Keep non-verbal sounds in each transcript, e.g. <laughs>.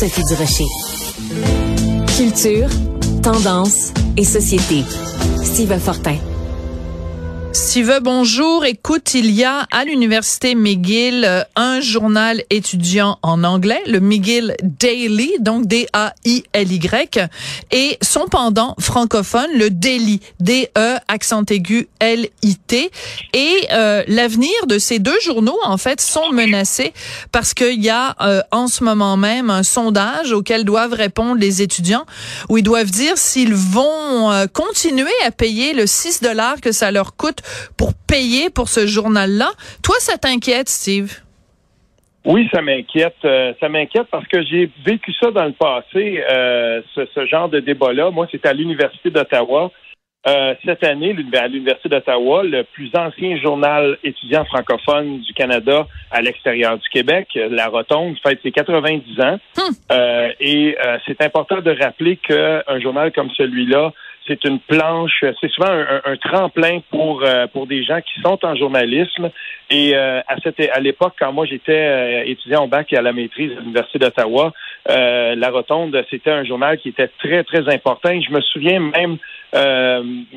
Sophie Durocher. Culture, tendance et société. Steve Fortin. Steve, bonjour. Écoute, il y a à l'université McGill euh, un journal étudiant en anglais, le McGill Daily, donc D-A-I-L-Y, et son pendant francophone, le Daily, D-E, accent aigu, L-I-T. Et euh, l'avenir de ces deux journaux, en fait, sont menacés parce qu'il y a euh, en ce moment même un sondage auquel doivent répondre les étudiants, où ils doivent dire s'ils vont continuer à payer le 6 dollars que ça leur coûte pour payer pour ce journal-là. Toi, ça t'inquiète, Steve? Oui, ça m'inquiète. Euh, ça m'inquiète parce que j'ai vécu ça dans le passé, euh, ce, genre de débat-là. Moi, c'était à l'Université d'Ottawa. Euh, cette année, à l'Université d'Ottawa, le plus ancien journal étudiant francophone du Canada à l'extérieur du Québec, La Rotonde, fête ses 90 ans. Hmm. et c'est important de rappeler qu'un journal comme celui-là c'est une planche, c'est souvent un, tremplin pour euh, pour des gens qui sont en journalisme. Et euh, à cette à l'époque, quand moi j'étais euh, étudiant au bac et à la maîtrise à l'université d'Ottawa, la Rotonde, c'était un journal qui était très très important. je me souviens même,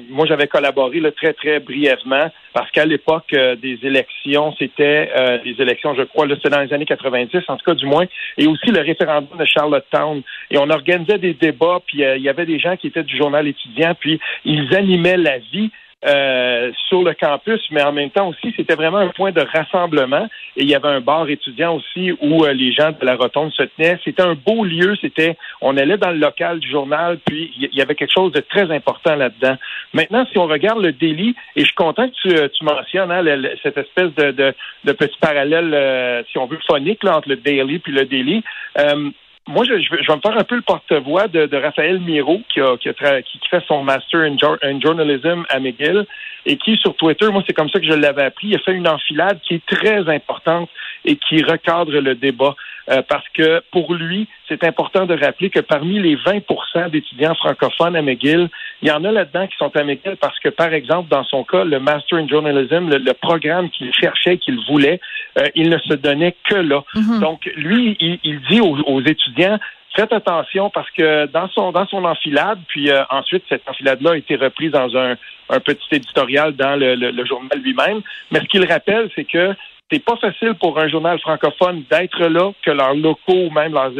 moi j'avais collaboré là, très très brièvement parce qu'à l'époque des élections, c'était des élections, je crois, c'était dans les années 90, en tout cas du moins, et aussi le référendum de Charlottetown. Et on organisait des débats, puis il y avait des gens qui étaient du journal étudiant puis ils animaient la vie euh, sur le campus, mais en même temps aussi, c'était vraiment un point de rassemblement. Et il y avait un bar étudiant aussi où euh, les gens de la rotonde se tenaient. C'était un beau lieu. C'était, on allait dans le local du journal, puis il y avait quelque chose de très important là-dedans. Maintenant, si on regarde le délit, et je suis content que tu, euh, tu mentionnes hein, cette espèce de, de, petit parallèle, si on veut, phonique là, entre le daily puis le délit moi, je, je, vais, me faire un peu le porte-voix de, de, Raphaël Miro, qui, a, qui, a qui, fait son master in, journalism à McGill, et qui, sur Twitter, moi, c'est comme ça que je l'avais appris, il a fait une enfilade qui est très importante et qui recadre le débat. Euh, parce que pour lui, c'est important de rappeler que parmi les 20% d'étudiants francophones à McGill, il y en a là-dedans qui sont à McGill parce que, par exemple, dans son cas, le Master in Journalism, le, programme qu'il cherchait, qu'il voulait, euh, il ne se donnait que là. Mm-hmm. Donc, lui, il, dit aux, étudiants, faites attention parce que dans son dans son enfilade, puis euh, ensuite cette enfilade-là a été reprise dans un, un petit éditorial dans le, le journal lui-même. Mais ce qu'il rappelle, c'est que c'est pas facile pour un journal francophone d'être là, que leurs locaux, même leurs,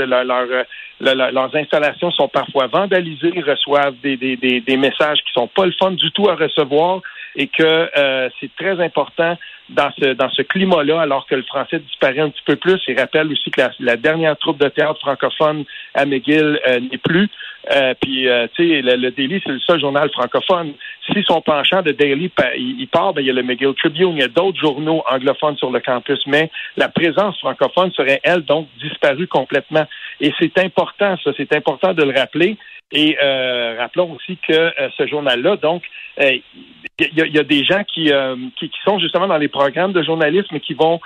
leurs, installations sont parfois vandalisées, reçoivent des, des, des, messages qui sont pas le fun du tout à recevoir et que euh, c'est très important dans ce dans ce climat-là, alors que le français disparaît un petit peu plus. Il rappelle aussi que la, dernière troupe de théâtre francophone à McGill euh, n'est plus. Euh, puis, euh, tu sais, le, le, Daily, c'est le seul journal francophone. Si son penchant de Daily, il, part, ben, il y a le McGill Tribune, il y a d'autres journaux anglophones sur le campus, mais la présence francophone serait, elle, donc, disparue complètement. Et c'est important, ça, c'est important de le rappeler. Et euh, rappelons aussi que euh, ce journal-là, donc, il y, a des gens qui, qui, qui, sont justement dans les programmes de journalisme qui vont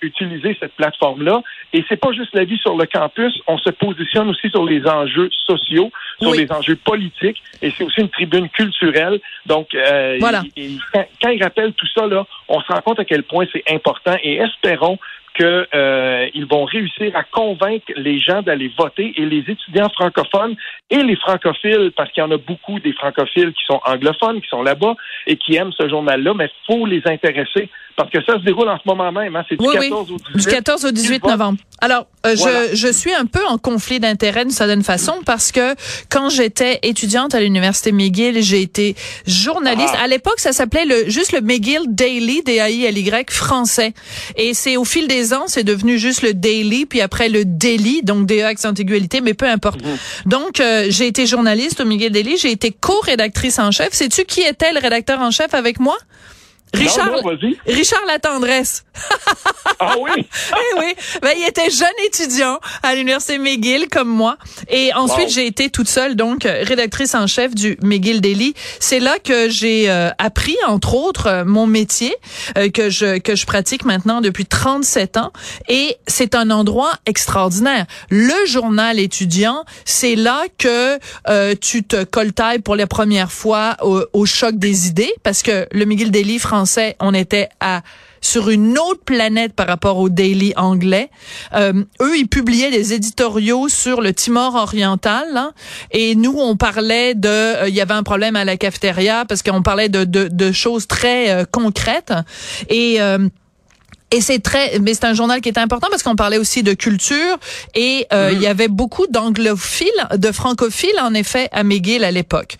utiliser cette plateforme-là. Et c'est pas juste la vie sur le campus, on se positionne aussi sur les enjeux sociaux sur les enjeux politiques, et c'est aussi une tribune culturelle. Donc, euh, quand, il rappelle tout ça, là, on se rend compte à quel point c'est important, et espérons qu'ils euh, vont réussir à convaincre les gens d'aller voter et les étudiants francophones et les francophiles, parce qu'il y en a beaucoup des francophiles qui sont anglophones, qui sont là-bas et qui aiment ce journal-là, mais il faut les intéresser parce que ça se déroule en ce moment même. Hein. C'est du, 14 au 18. du 14 au 18 novembre. Alors, euh, je, je suis un peu en conflit d'intérêts d'une certaine façon parce que quand j'étais étudiante à l'université McGill, j'ai été journaliste. Ah. À l'époque, ça s'appelait le juste le McGill Daily, D-A-I-L-Y, français. Et c'est au fil des ans, c'est devenu juste le Daily, puis après le Daily, donc D-A accent igualité, mais peu importe. Mhm. Donc, euh, j'ai été journaliste au McGill Daily, j'ai été co-rédactrice en chef. Sais-tu qui était le rédacteur en chef avec moi? Richard, Richard Latendresse. <laughs> ah oui? eh oui. Ben, il était jeune étudiant à l'université McGill comme moi. Et ensuite, j'ai été toute seule, donc rédactrice en chef du McGill Daily. C'est là que j'ai euh, appris, entre autres, euh, mon métier euh, que je que je pratique maintenant depuis 37 ans. Et c'est un endroit extraordinaire. Le journal étudiant, c'est là que tu te coltailles pour la première fois au, au choc des idées, parce que le McGill Daily français, on était à sur une autre planète par rapport au Daily anglais. Euh, eux, ils publiaient des éditoriaux sur le Timor oriental, hein, et nous, on parlait de, euh, il y avait un problème à la cafétéria parce qu'on parlait de, de, de, choses très euh, concrètes et et c'est très, mais c'est un journal qui est important parce qu'on parlait aussi de culture et mm-hmm. il y avait beaucoup d'anglophiles, de francophiles en effet à McGill à l'époque.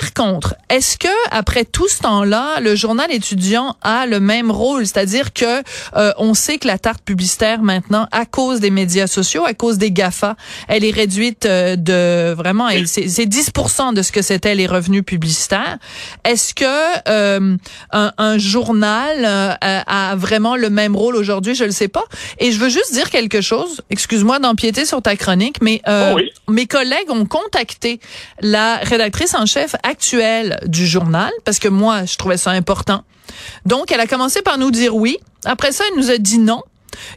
Par contre, est-ce que après tout ce temps-là, le journal étudiant a le même rôle, c'est-à-dire que euh, on sait que la tarte publicitaire maintenant, à cause des médias sociaux, à cause des Gafa, elle est réduite euh, de vraiment, c'est 10% de ce que c'était les revenus publicitaires. Est-ce que euh, un, un, journal a vraiment le même rôle aujourd'hui? Je le sais pas. Et je veux juste dire quelque chose. Excuse-moi d'empiéter sur ta chronique, mais oh mes collègues ont contacté la rédactrice en chef actuelle du journal, parce que moi, je trouvais ça important. Donc, elle a commencé par nous dire oui. Après ça, elle nous a dit non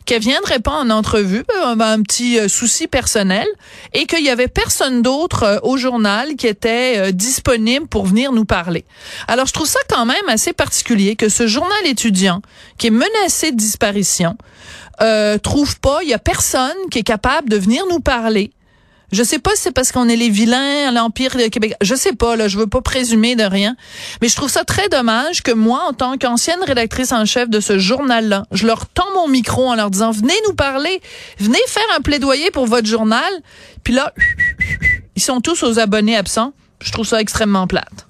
qu'elle viendrait pas en entrevue, euh, un petit euh, souci personnel, et qu'il y avait personne d'autre euh, au journal qui était disponible pour venir nous parler. Alors, je trouve ça quand même assez particulier que ce journal étudiant, qui est menacé de disparition, trouve pas, il y a personne qui est capable de venir nous parler je sais pas si c'est parce qu'on est les vilains l'Empire Québec. Je sais pas, là, je veux pas présumer de rien. Mais je trouve ça très dommage que moi, en tant qu'ancienne rédactrice en chef de ce journal-là, je leur tends mon micro en leur disant, venez nous parler, venez faire un plaidoyer pour votre journal. Puis là, <laughs> ils sont tous aux abonnés absents. Je trouve ça extrêmement plate.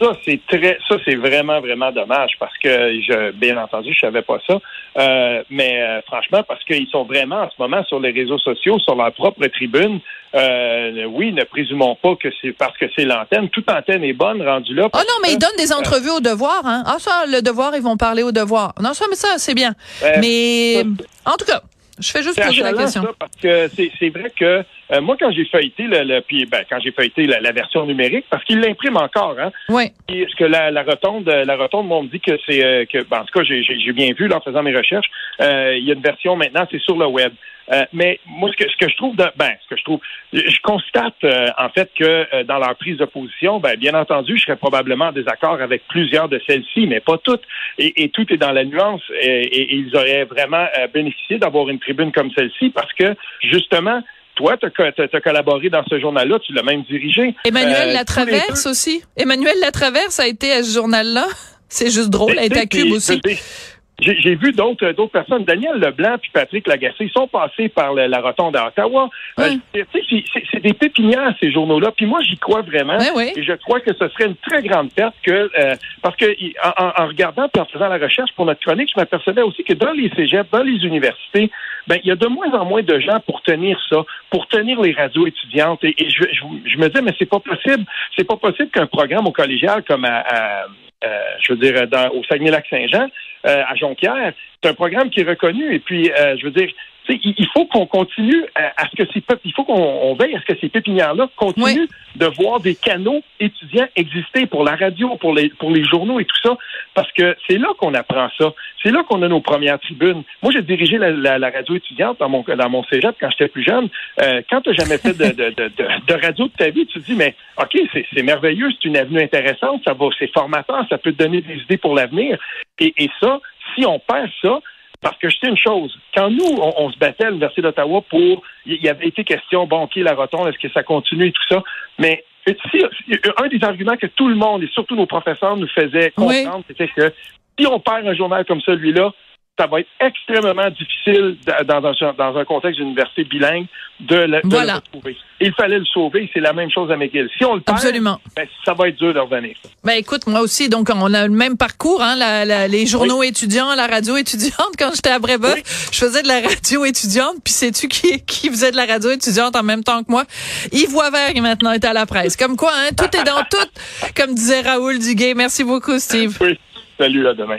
Ça, c'est très, ça, c'est vraiment, vraiment dommage parce que je, bien entendu, je savais pas ça. Euh, mais euh, franchement, parce qu'ils sont vraiment en ce moment sur les réseaux sociaux, sur leur propre tribune. Euh, oui, ne présumons pas que c'est parce que c'est l'antenne. Toute antenne est bonne rendue là. Oh non, mais ils donnent des entrevues au devoir. Hein? Ah ça, le devoir, ils vont parler au devoir. Non, ça, mais ça, c'est bien. mais en tout cas, je fais juste poser la question. parce que c'est vrai que euh, moi, quand j'ai feuilleté le, puis ben, quand j'ai feuilleté la, version numérique, parce qu'il l'imprime encore, hein. Oui. ce que la, la rotonde, la rotonde, moi, on me dit que c'est euh, que ben, en tout cas, j'ai bien vu là, en faisant mes recherches. Euh, il y a une version maintenant, c'est sur le web. Mais moi, ce que, ce que je trouve, de, ben, ce que je trouve, je constate en fait que dans leur prise de position, ben, bien entendu, je serais probablement en désaccord avec plusieurs de celles-ci, mais pas toutes. Et, et, tout est dans la nuance. Et, et ils auraient vraiment bénéficié d'avoir une tribune comme celle-ci parce que justement, toi, tu as, collaboré dans ce journal-là, tu l'as même dirigé. Emmanuel euh, Latraverse aussi. Emmanuel Latraverse a été à ce journal-là. C'est juste drôle, elle est à Cube aussi. J'ai vu d'autres d'autres personnes, Daniel Leblanc puis Patrick Lagacé, ils sont passés par la, rotonde à Ottawa. Euh, c'est des pépinières ces journaux-là. Puis moi, j'y crois vraiment. Et je crois que ce serait une très grande perte que euh, parce que en, regardant et en faisant la recherche pour notre chronique, je m'apercevais aussi que dans les cégeps, dans les universités, ben il y a de moins en moins de gens pour tenir ça, pour tenir les radios étudiantes. Et, je, je, me disais, mais c'est pas possible. C'est pas possible qu'un programme au collégial comme à euh, je veux dire, dans, au Saguenay-Lac-Saint-Jean, euh, à Jonquière. C'est un programme qui est reconnu. Et puis, euh, je veux dire, il faut qu'on continue à, ce que ces il faut qu'on veille à ce que ces pépinières-là continuent de voir des canaux étudiants exister pour la radio, pour les pour les journaux et tout ça, parce que c'est là qu'on apprend ça. C'est là qu'on a nos premières tribunes. Moi, j'ai dirigé la, radio étudiante dans mon dans mon cégep quand j'étais plus jeune. Euh, quand tu jamais fait de, de, de, de, radio de ta vie, tu te dis mais ok, c'est merveilleux, c'est une avenue intéressante, ça va, c'est formateur, ça peut te donner des idées pour l'avenir. Et, et ça, si on perd ça, parce que je sais une chose, quand nous, on, se battait à l'Université d'Ottawa pour, il y avait été question, bon, OK, la rotonde, est-ce que ça continue et tout ça, mais si, un des arguments que tout le monde, et surtout nos professeurs, nous faisaient comprendre, c'était que si on perd un journal comme celui-là, ça va être extrêmement difficile dans un, dans un contexte d'université bilingue de, le, retrouver. Il fallait le sauver. C'est la même chose à McGill. Si on le perd, Absolument. Ben, ça va être dur de revenir. Ben écoute, moi aussi, donc on a le même parcours, hein, les journaux étudiants, la radio étudiante. <laughs> Quand j'étais à Brébeuf, je faisais de la radio étudiante. Puis sais-tu qui, qui faisait de la radio étudiante en même temps que moi? Yves Voivert, qui maintenant est à la presse. Comme quoi, hein, tout est dans tout, comme disait Raoul Duguay. Merci beaucoup, Steve. Oui. Salut, à demain.